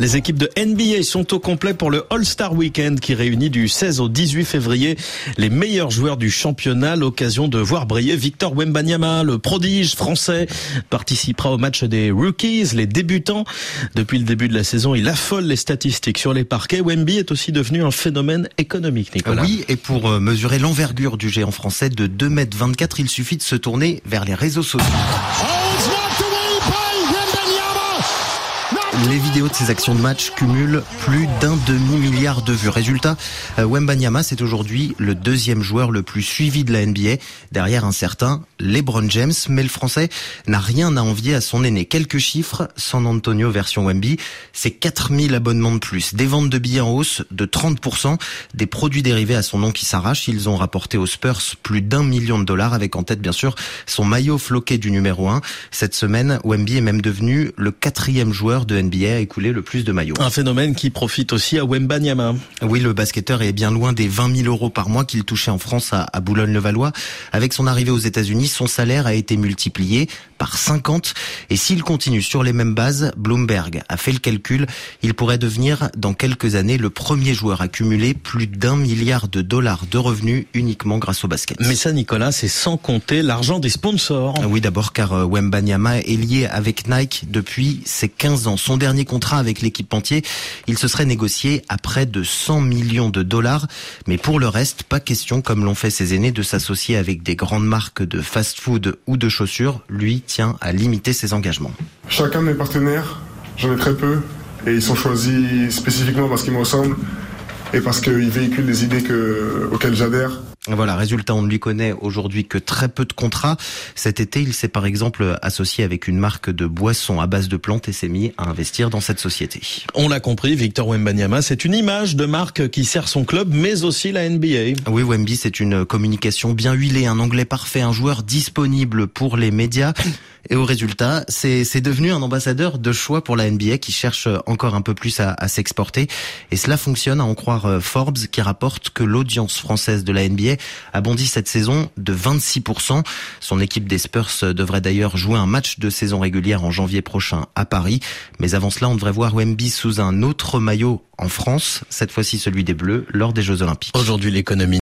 Les équipes de NBA sont au complet pour le All-Star Weekend qui réunit du 16 au 18 février les meilleurs joueurs du championnat. L'occasion de voir briller Victor Wembanyama, le prodige français, participera au match des rookies, les débutants. Depuis le début de la saison, il affole les statistiques sur les parquets. Wemby est aussi devenu un phénomène économique, Nicolas. Oui, et pour euh, mesurer l'envergure du géant français de 2,24 m, il suffit de se tourner vers les réseaux sociaux. Les vidéos de ses actions de match cumulent plus d'un demi-milliard de vues. Résultat, euh, Wembanyama, c'est aujourd'hui le deuxième joueur le plus suivi de la NBA, derrière un certain LeBron James. Mais le Français n'a rien à envier à son aîné. Quelques chiffres, San Antonio version Wemby, c'est 4000 abonnements de plus, des ventes de billets en hausse de 30%, des produits dérivés à son nom qui s'arrachent. Ils ont rapporté aux Spurs plus d'un million de dollars, avec en tête bien sûr son maillot floqué du numéro 1. Cette semaine, Wemby est même devenu le quatrième joueur de NBA a écoulé le plus de maillots. Un phénomène qui profite aussi à Wembanyama. Oui, le basketteur est bien loin des 20 000 euros par mois qu'il touchait en France à, Boulogne-le-Valois. Avec son arrivée aux États-Unis, son salaire a été multiplié par 50. Et s'il continue sur les mêmes bases, Bloomberg a fait le calcul, il pourrait devenir dans quelques années le premier joueur à cumuler plus d'un milliard de dollars de revenus uniquement grâce au basket. Mais ça, Nicolas, c'est sans compter l'argent des sponsors. Oui, d'abord car euh, Wembanyama est lié avec Nike depuis ses 15 ans. Son dernier contrat avec l'équipementier, il se serait négocié à près de 100 millions de dollars. Mais pour le reste, pas question, comme l'ont fait ses aînés, de s'associer avec des grandes marques de fast-food ou de chaussures. Lui tient à limiter ses engagements. Chacun de mes partenaires, j'en ai très peu, et ils sont choisis spécifiquement parce qu'ils me ressemblent et parce qu'ils véhiculent des idées que, auxquelles j'adhère. Voilà, résultat, on ne lui connaît aujourd'hui que très peu de contrats. Cet été, il s'est par exemple associé avec une marque de boissons à base de plantes et s'est mis à investir dans cette société. On l'a compris, Victor Wembanyama, c'est une image de marque qui sert son club, mais aussi la NBA. Oui, Wemby, c'est une communication bien huilée, un anglais parfait, un joueur disponible pour les médias. Et au résultat, c'est devenu un ambassadeur de choix pour la NBA qui cherche encore un peu plus à, à s'exporter. Et cela fonctionne, à en croire euh, Forbes, qui rapporte que l'audience française de la NBA a bondi cette saison de 26%. Son équipe des Spurs devrait d'ailleurs jouer un match de saison régulière en janvier prochain à Paris. Mais avant cela, on devrait voir Wemby sous un autre maillot en France, cette fois-ci celui des Bleus, lors des Jeux Olympiques. Aujourd'hui, l'économie